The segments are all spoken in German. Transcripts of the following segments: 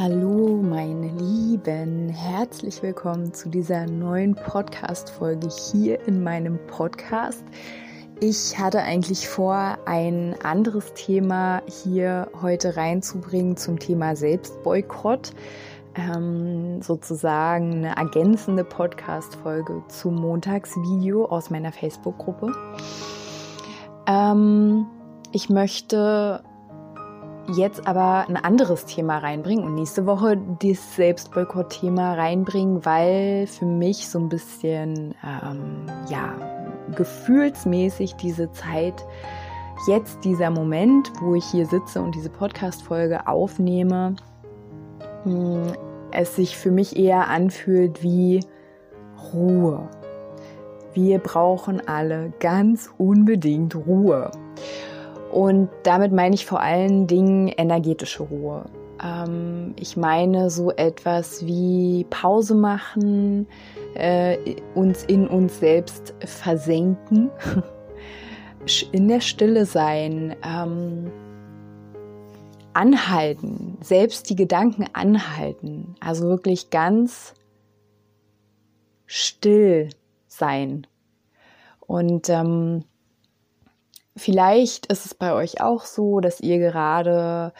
Hallo meine Lieben, herzlich willkommen zu dieser neuen Podcast-Folge hier in meinem Podcast. Ich hatte eigentlich vor, ein anderes Thema hier heute reinzubringen zum Thema Selbstboykott. Ähm, sozusagen eine ergänzende Podcast-Folge zum Montagsvideo aus meiner Facebook-Gruppe. Ähm, ich möchte jetzt aber ein anderes Thema reinbringen und nächste Woche das Selbstboykott-Thema reinbringen, weil für mich so ein bisschen, ähm, ja, gefühlsmäßig diese Zeit, jetzt dieser Moment, wo ich hier sitze und diese Podcast-Folge aufnehme, hm, es sich für mich eher anfühlt wie Ruhe. Wir brauchen alle ganz unbedingt Ruhe. Und damit meine ich vor allen Dingen energetische Ruhe. Ähm, ich meine so etwas wie Pause machen, äh, uns in uns selbst versenken, in der Stille sein, ähm, anhalten, selbst die Gedanken anhalten. Also wirklich ganz still sein. Und ähm, Vielleicht ist es bei euch auch so, dass ihr gerade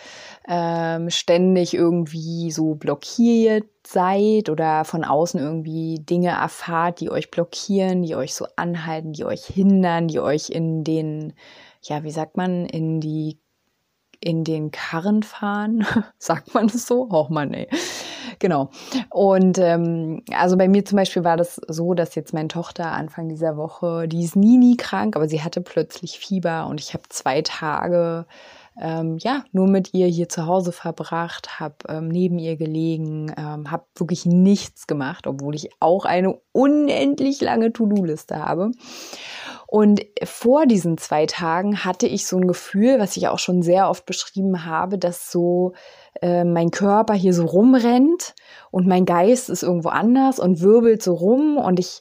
ähm, ständig irgendwie so blockiert seid oder von außen irgendwie Dinge erfahrt, die euch blockieren, die euch so anhalten, die euch hindern, die euch in den, ja, wie sagt man, in die in den Karren fahren, sagt man es so? Oh Mann, ey. Genau. Und ähm, also bei mir zum Beispiel war das so, dass jetzt meine Tochter Anfang dieser Woche, die ist nie, nie krank, aber sie hatte plötzlich Fieber und ich habe zwei Tage ähm, ja, nur mit ihr hier zu Hause verbracht, habe ähm, neben ihr gelegen, ähm, habe wirklich nichts gemacht, obwohl ich auch eine unendlich lange To-Do-Liste habe. Und vor diesen zwei Tagen hatte ich so ein Gefühl, was ich auch schon sehr oft beschrieben habe, dass so äh, mein Körper hier so rumrennt und mein Geist ist irgendwo anders und wirbelt so rum und ich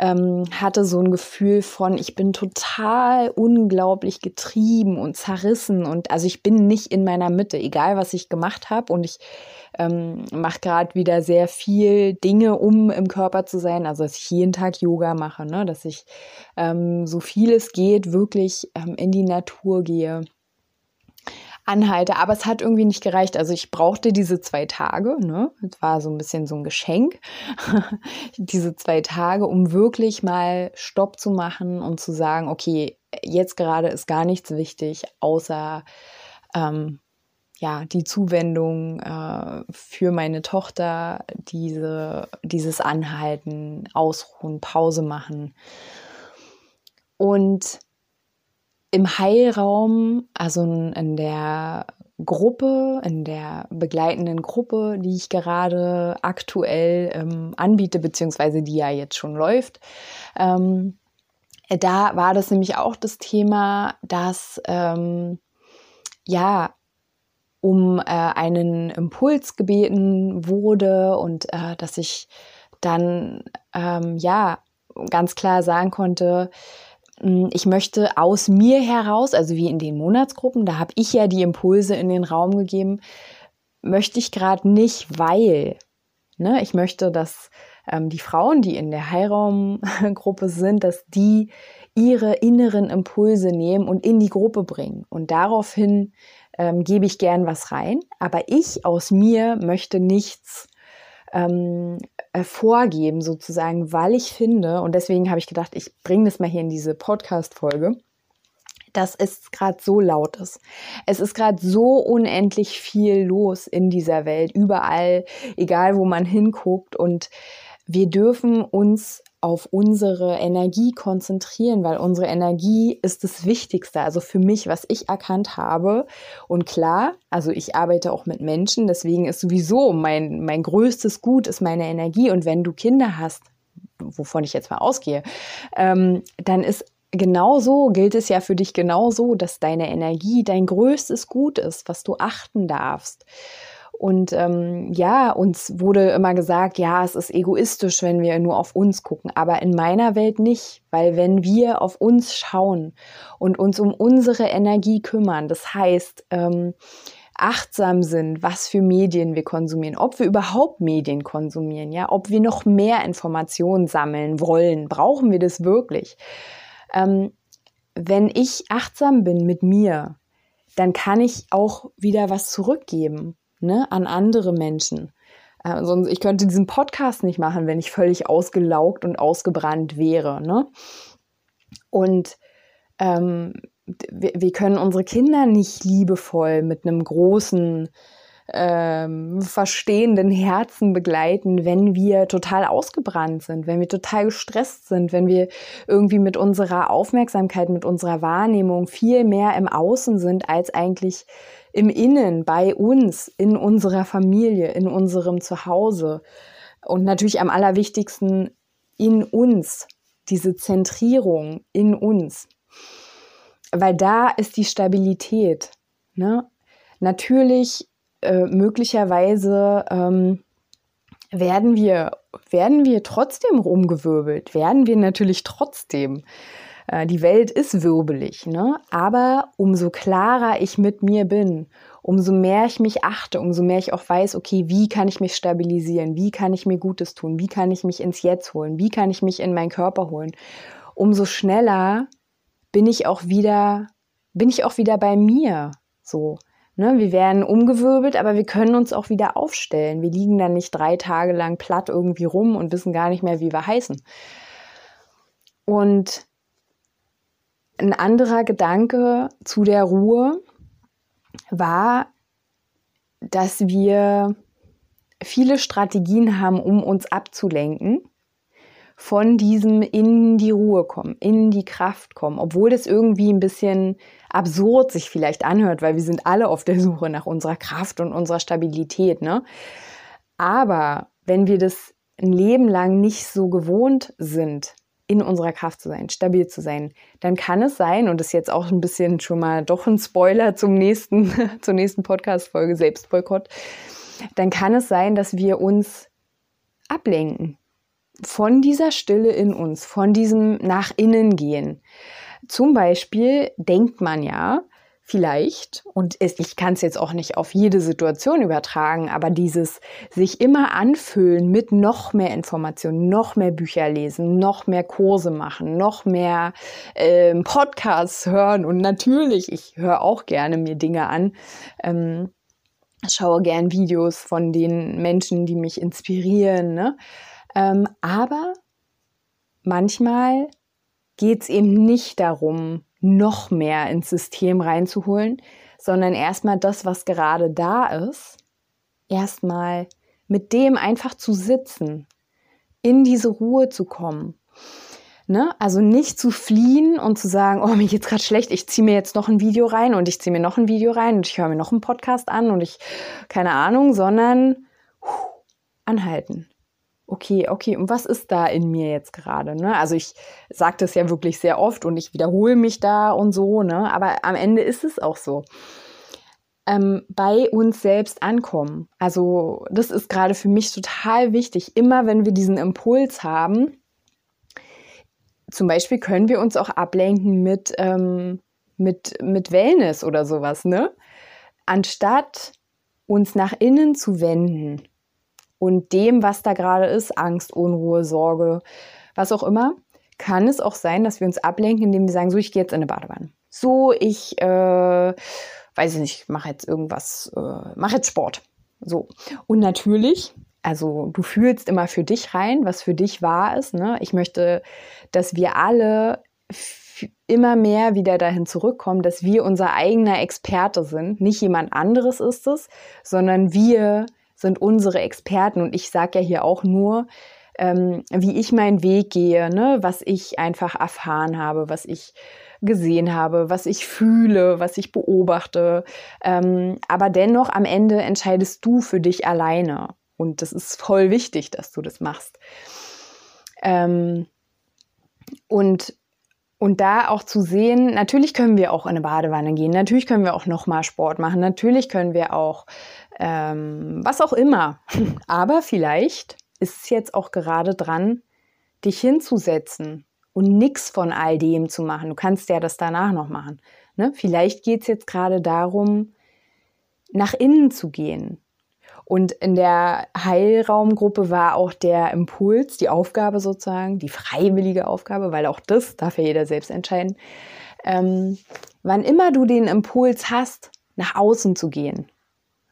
ähm, hatte so ein Gefühl von, ich bin total unglaublich getrieben und zerrissen und also ich bin nicht in meiner Mitte, egal was ich gemacht habe und ich ähm, mache gerade wieder sehr viel Dinge, um im Körper zu sein, also dass ich jeden Tag Yoga mache, ne? dass ich ähm, so viel es geht wirklich ähm, in die Natur gehe anhalte. Aber es hat irgendwie nicht gereicht. Also ich brauchte diese zwei Tage, ne? Das war so ein bisschen so ein Geschenk. diese zwei Tage, um wirklich mal Stopp zu machen und zu sagen, okay, jetzt gerade ist gar nichts wichtig, außer ähm, ja, die Zuwendung äh, für meine Tochter, diese, dieses Anhalten, Ausruhen, Pause machen. Und im Heilraum, also in der Gruppe, in der begleitenden Gruppe, die ich gerade aktuell ähm, anbiete, beziehungsweise die ja jetzt schon läuft, ähm, da war das nämlich auch das Thema, dass ähm, ja um äh, einen Impuls gebeten wurde und äh, dass ich dann ähm, ja ganz klar sagen konnte, ich möchte aus mir heraus, also wie in den Monatsgruppen, da habe ich ja die Impulse in den Raum gegeben, möchte ich gerade nicht, weil ne, ich möchte, dass ähm, die Frauen, die in der Heilraumgruppe sind, dass die ihre inneren Impulse nehmen und in die Gruppe bringen. Und daraufhin ähm, gebe ich gern was rein, aber ich aus mir möchte nichts ähm, äh, vorgeben sozusagen, weil ich finde, und deswegen habe ich gedacht, ich bringe das mal hier in diese Podcast-Folge, dass es gerade so laut ist. Es ist gerade so unendlich viel los in dieser Welt, überall, egal wo man hinguckt. Und wir dürfen uns auf unsere Energie konzentrieren, weil unsere Energie ist das Wichtigste. Also für mich, was ich erkannt habe. Und klar, also ich arbeite auch mit Menschen, deswegen ist sowieso mein, mein größtes Gut ist meine Energie. Und wenn du Kinder hast, wovon ich jetzt mal ausgehe, ähm, dann ist genauso, gilt es ja für dich genauso, dass deine Energie dein größtes Gut ist, was du achten darfst. Und ähm, ja, uns wurde immer gesagt, ja, es ist egoistisch, wenn wir nur auf uns gucken, aber in meiner Welt nicht, weil wenn wir auf uns schauen und uns um unsere Energie kümmern, das heißt, ähm, achtsam sind, was für Medien wir konsumieren, ob wir überhaupt Medien konsumieren, ja, ob wir noch mehr Informationen sammeln wollen, brauchen wir das wirklich? Ähm, wenn ich achtsam bin mit mir, dann kann ich auch wieder was zurückgeben ne, an andere Menschen. Äh, sonst, ich könnte diesen Podcast nicht machen, wenn ich völlig ausgelaugt und ausgebrannt wäre. Ne? Und ähm, wir, wir können unsere Kinder nicht liebevoll mit einem großen ähm, verstehenden Herzen begleiten, wenn wir total ausgebrannt sind, wenn wir total gestresst sind, wenn wir irgendwie mit unserer Aufmerksamkeit, mit unserer Wahrnehmung viel mehr im Außen sind als eigentlich im Innen, bei uns, in unserer Familie, in unserem Zuhause. Und natürlich am allerwichtigsten in uns, diese Zentrierung in uns weil da ist die Stabilität. Ne? Natürlich, äh, möglicherweise ähm, werden wir, werden wir trotzdem rumgewirbelt, werden wir natürlich trotzdem. Äh, die Welt ist wirbelig, ne? aber umso klarer ich mit mir bin, umso mehr ich mich achte, umso mehr ich auch weiß, okay, wie kann ich mich stabilisieren, wie kann ich mir Gutes tun, wie kann ich mich ins Jetzt holen, wie kann ich mich in meinen Körper holen, umso schneller bin ich auch wieder, bin ich auch wieder bei mir. So. Ne, wir werden umgewirbelt, aber wir können uns auch wieder aufstellen. Wir liegen dann nicht drei Tage lang platt irgendwie rum und wissen gar nicht mehr, wie wir heißen. Und ein anderer Gedanke zu der Ruhe war, dass wir viele Strategien haben, um uns abzulenken von diesem in die Ruhe kommen, in die Kraft kommen, obwohl das irgendwie ein bisschen absurd sich vielleicht anhört, weil wir sind alle auf der Suche nach unserer Kraft und unserer Stabilität, ne? Aber wenn wir das ein Leben lang nicht so gewohnt sind, in unserer Kraft zu sein, stabil zu sein, dann kann es sein, und das ist jetzt auch ein bisschen schon mal doch ein Spoiler zum nächsten, zur nächsten Podcast-Folge Selbstboykott, dann kann es sein, dass wir uns ablenken von dieser Stille in uns, von diesem nach innen gehen. Zum Beispiel denkt man ja, vielleicht, und ich kann es jetzt auch nicht auf jede Situation übertragen, aber dieses sich immer anfüllen mit noch mehr Informationen, noch mehr Bücher lesen, noch mehr Kurse machen, noch mehr äh, Podcasts hören und natürlich, ich höre auch gerne mir Dinge an. Ähm, schaue gern Videos von den Menschen, die mich inspirieren. Ne? Ähm, aber manchmal geht es eben nicht darum, noch mehr ins System reinzuholen, sondern erstmal das, was gerade da ist, erstmal mit dem einfach zu sitzen, in diese Ruhe zu kommen. Ne? Also nicht zu fliehen und zu sagen, oh, mir geht's gerade schlecht, ich ziehe mir jetzt noch ein Video rein und ich ziehe mir noch ein Video rein und ich höre mir noch einen Podcast an und ich, keine Ahnung, sondern huh, anhalten okay, okay, und was ist da in mir jetzt gerade? Ne? Also ich sage das ja wirklich sehr oft und ich wiederhole mich da und so, ne? aber am Ende ist es auch so. Ähm, bei uns selbst ankommen. Also das ist gerade für mich total wichtig. Immer wenn wir diesen Impuls haben, zum Beispiel können wir uns auch ablenken mit, ähm, mit, mit Wellness oder sowas, ne? Anstatt uns nach innen zu wenden und dem, was da gerade ist, Angst, Unruhe, Sorge, was auch immer, kann es auch sein, dass wir uns ablenken, indem wir sagen, so, ich gehe jetzt in eine Badewanne. So, ich, äh, weiß ich nicht, mache jetzt irgendwas, äh, mache jetzt Sport. So. Und natürlich, also du fühlst immer für dich rein, was für dich wahr ist. Ne? Ich möchte, dass wir alle immer mehr wieder dahin zurückkommen, dass wir unser eigener Experte sind. Nicht jemand anderes ist es, sondern wir sind unsere Experten. Und ich sage ja hier auch nur, ähm, wie ich meinen Weg gehe, ne? was ich einfach erfahren habe, was ich gesehen habe, was ich fühle, was ich beobachte. Ähm, aber dennoch am Ende entscheidest du für dich alleine. Und das ist voll wichtig, dass du das machst. Ähm, und und da auch zu sehen, natürlich können wir auch in eine Badewanne gehen, natürlich können wir auch nochmal Sport machen, natürlich können wir auch ähm, was auch immer. Aber vielleicht ist es jetzt auch gerade dran, dich hinzusetzen und nichts von all dem zu machen. Du kannst ja das danach noch machen. Ne? Vielleicht geht es jetzt gerade darum, nach innen zu gehen, und in der Heilraumgruppe war auch der Impuls, die Aufgabe sozusagen, die freiwillige Aufgabe, weil auch das darf ja jeder selbst entscheiden. Ähm, wann immer du den Impuls hast, nach außen zu gehen,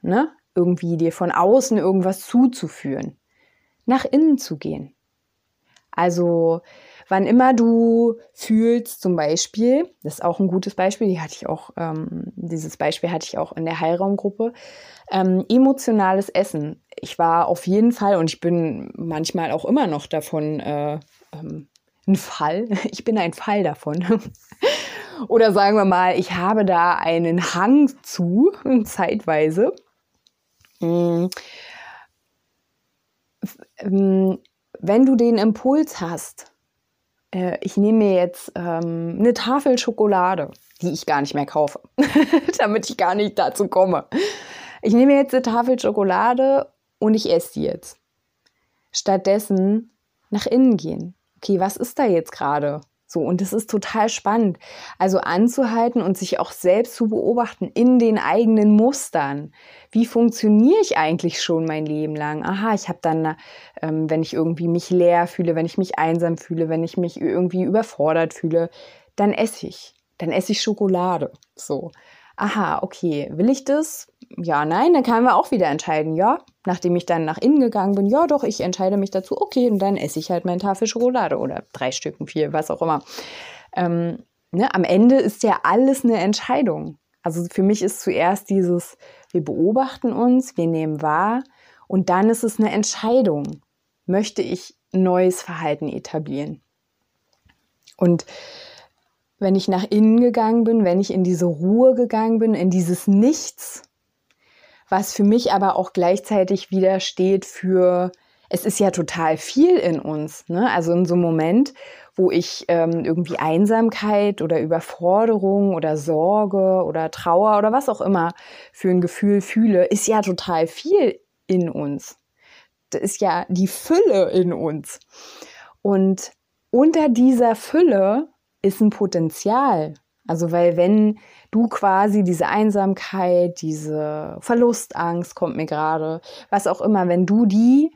ne? irgendwie dir von außen irgendwas zuzuführen, nach innen zu gehen. Also wann immer du fühlst, zum Beispiel, das ist auch ein gutes Beispiel, die hatte ich auch, ähm, dieses Beispiel hatte ich auch in der Heilraumgruppe, ähm, emotionales Essen. Ich war auf jeden Fall und ich bin manchmal auch immer noch davon äh, ähm, ein Fall. Ich bin ein Fall davon. Oder sagen wir mal, ich habe da einen Hang zu, zeitweise. Mm. Ähm, wenn du den Impuls hast, äh, ich nehme mir jetzt ähm, eine Tafel Schokolade, die ich gar nicht mehr kaufe, damit ich gar nicht dazu komme. Ich nehme jetzt eine Tafel Schokolade und ich esse die jetzt. Stattdessen nach innen gehen. Okay, was ist da jetzt gerade? So, und das ist total spannend. Also anzuhalten und sich auch selbst zu beobachten in den eigenen Mustern. Wie funktioniere ich eigentlich schon mein Leben lang? Aha, ich habe dann, ähm, wenn ich irgendwie mich leer fühle, wenn ich mich einsam fühle, wenn ich mich irgendwie überfordert fühle, dann esse ich. Dann esse ich Schokolade. So. Aha, okay, will ich das? Ja, nein, dann kann man auch wieder entscheiden, ja, nachdem ich dann nach innen gegangen bin, ja doch, ich entscheide mich dazu, okay, und dann esse ich halt meine Tafel Schokolade oder drei Stücken, vier, was auch immer. Ähm, ne, am Ende ist ja alles eine Entscheidung. Also für mich ist zuerst dieses, wir beobachten uns, wir nehmen wahr und dann ist es eine Entscheidung. Möchte ich neues Verhalten etablieren? Und wenn ich nach innen gegangen bin, wenn ich in diese Ruhe gegangen bin, in dieses Nichts, was für mich aber auch gleichzeitig wieder steht für, es ist ja total viel in uns. Ne? Also in so einem Moment, wo ich ähm, irgendwie Einsamkeit oder Überforderung oder Sorge oder Trauer oder was auch immer für ein Gefühl fühle, ist ja total viel in uns. Das ist ja die Fülle in uns. Und unter dieser Fülle ist ein Potenzial. Also weil wenn du quasi diese Einsamkeit, diese Verlustangst kommt mir gerade, was auch immer, wenn du die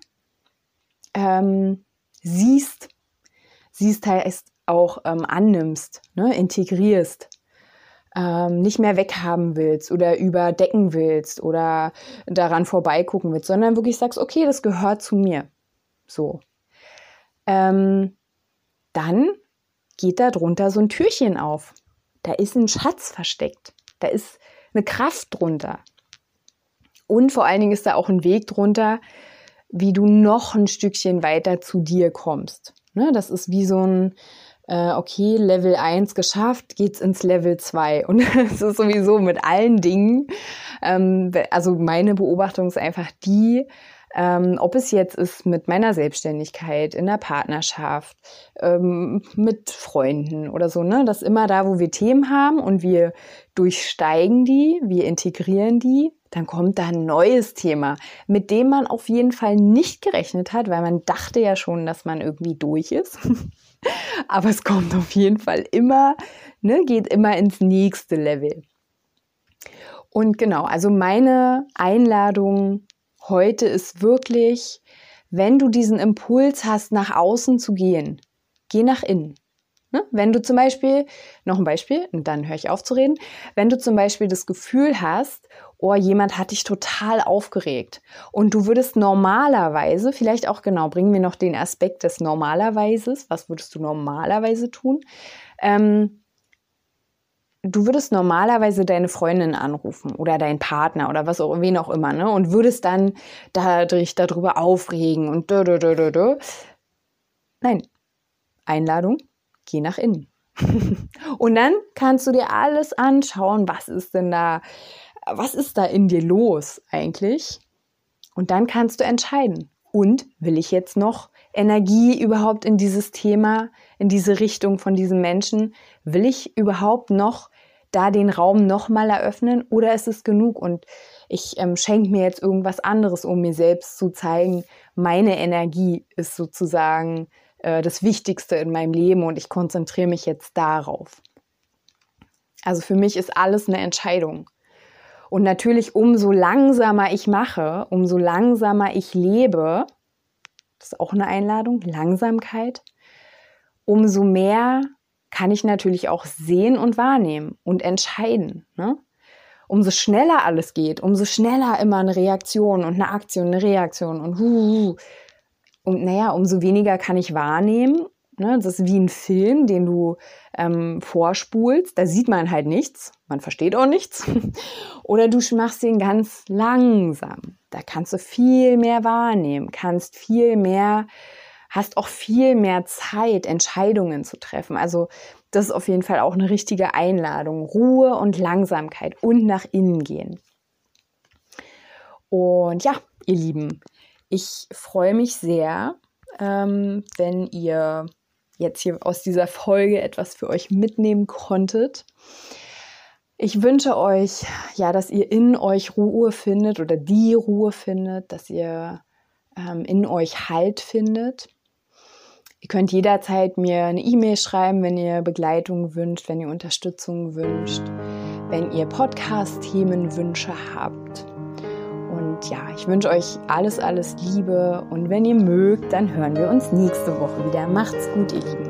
ähm, siehst, siehst heißt auch ähm, annimmst, ne, integrierst, ähm, nicht mehr weghaben willst oder überdecken willst oder daran vorbeigucken willst, sondern wirklich sagst, okay, das gehört zu mir. So. Ähm, dann geht da drunter so ein Türchen auf. Da ist ein Schatz versteckt. Da ist eine Kraft drunter. Und vor allen Dingen ist da auch ein Weg drunter, wie du noch ein Stückchen weiter zu dir kommst. Ne, das ist wie so ein, äh, okay, Level 1 geschafft, geht's ins Level 2. Und es ist sowieso mit allen Dingen, ähm, also meine Beobachtung ist einfach die, ähm, ob es jetzt ist mit meiner Selbstständigkeit, in der Partnerschaft, ähm, mit Freunden oder so, ne? Dass immer da, wo wir Themen haben und wir durchsteigen die, wir integrieren die, dann kommt da ein neues Thema, mit dem man auf jeden Fall nicht gerechnet hat, weil man dachte ja schon, dass man irgendwie durch ist. Aber es kommt auf jeden Fall immer, ne, geht immer ins nächste Level. Und genau, also meine Einladung heute ist wirklich, wenn du diesen Impuls hast, nach außen zu gehen, geh nach innen. Ne? Wenn du zum Beispiel, noch ein Beispiel, und dann höre ich auf zu reden, wenn du zum Beispiel das Gefühl hast, oh, jemand hat dich total aufgeregt und du würdest normalerweise, vielleicht auch genau, bringen wir noch den Aspekt des Normalerweises, was würdest du normalerweise tun? Ähm, du würdest normalerweise deine Freundin anrufen oder deinen Partner oder was auch, wen auch immer, ne? Und würdest dann dadurch darüber aufregen und dö, dö, dö, dö. Nein. Einladung, geh nach innen. und dann kannst du dir alles anschauen, was ist denn da, was ist da in dir los eigentlich? Und dann kannst du entscheiden. Und will ich jetzt noch Energie überhaupt in dieses Thema, in diese Richtung von diesem Menschen? Will ich überhaupt noch da den Raum nochmal eröffnen oder ist es genug und ich ähm, schenke mir jetzt irgendwas anderes, um mir selbst zu zeigen, meine Energie ist sozusagen äh, das Wichtigste in meinem Leben und ich konzentriere mich jetzt darauf. Also für mich ist alles eine Entscheidung. Und natürlich, umso langsamer ich mache, umso langsamer ich lebe, das ist auch eine Einladung, Langsamkeit, umso mehr kann ich natürlich auch sehen und wahrnehmen und entscheiden. Ne? Umso schneller alles geht, umso schneller immer eine Reaktion und eine Aktion, eine Reaktion und hu, und naja, umso weniger kann ich wahrnehmen. Ne? Das ist wie ein Film, den du ähm, vorspulst. Da sieht man halt nichts, man versteht auch nichts. Oder du machst den ganz langsam. Da kannst du viel mehr wahrnehmen, kannst viel mehr hast auch viel mehr Zeit, Entscheidungen zu treffen. Also das ist auf jeden Fall auch eine richtige Einladung. Ruhe und Langsamkeit und nach innen gehen. Und ja, ihr Lieben, ich freue mich sehr, ähm, wenn ihr jetzt hier aus dieser Folge etwas für euch mitnehmen konntet. Ich wünsche euch, ja, dass ihr in euch Ruhe findet oder die Ruhe findet, dass ihr ähm, in euch Halt findet. Ihr könnt jederzeit mir eine E-Mail schreiben, wenn ihr Begleitung wünscht, wenn ihr Unterstützung wünscht, wenn ihr Podcast-Themenwünsche habt. Und ja, ich wünsche euch alles, alles Liebe. Und wenn ihr mögt, dann hören wir uns nächste Woche wieder. Macht's gut, ihr Lieben.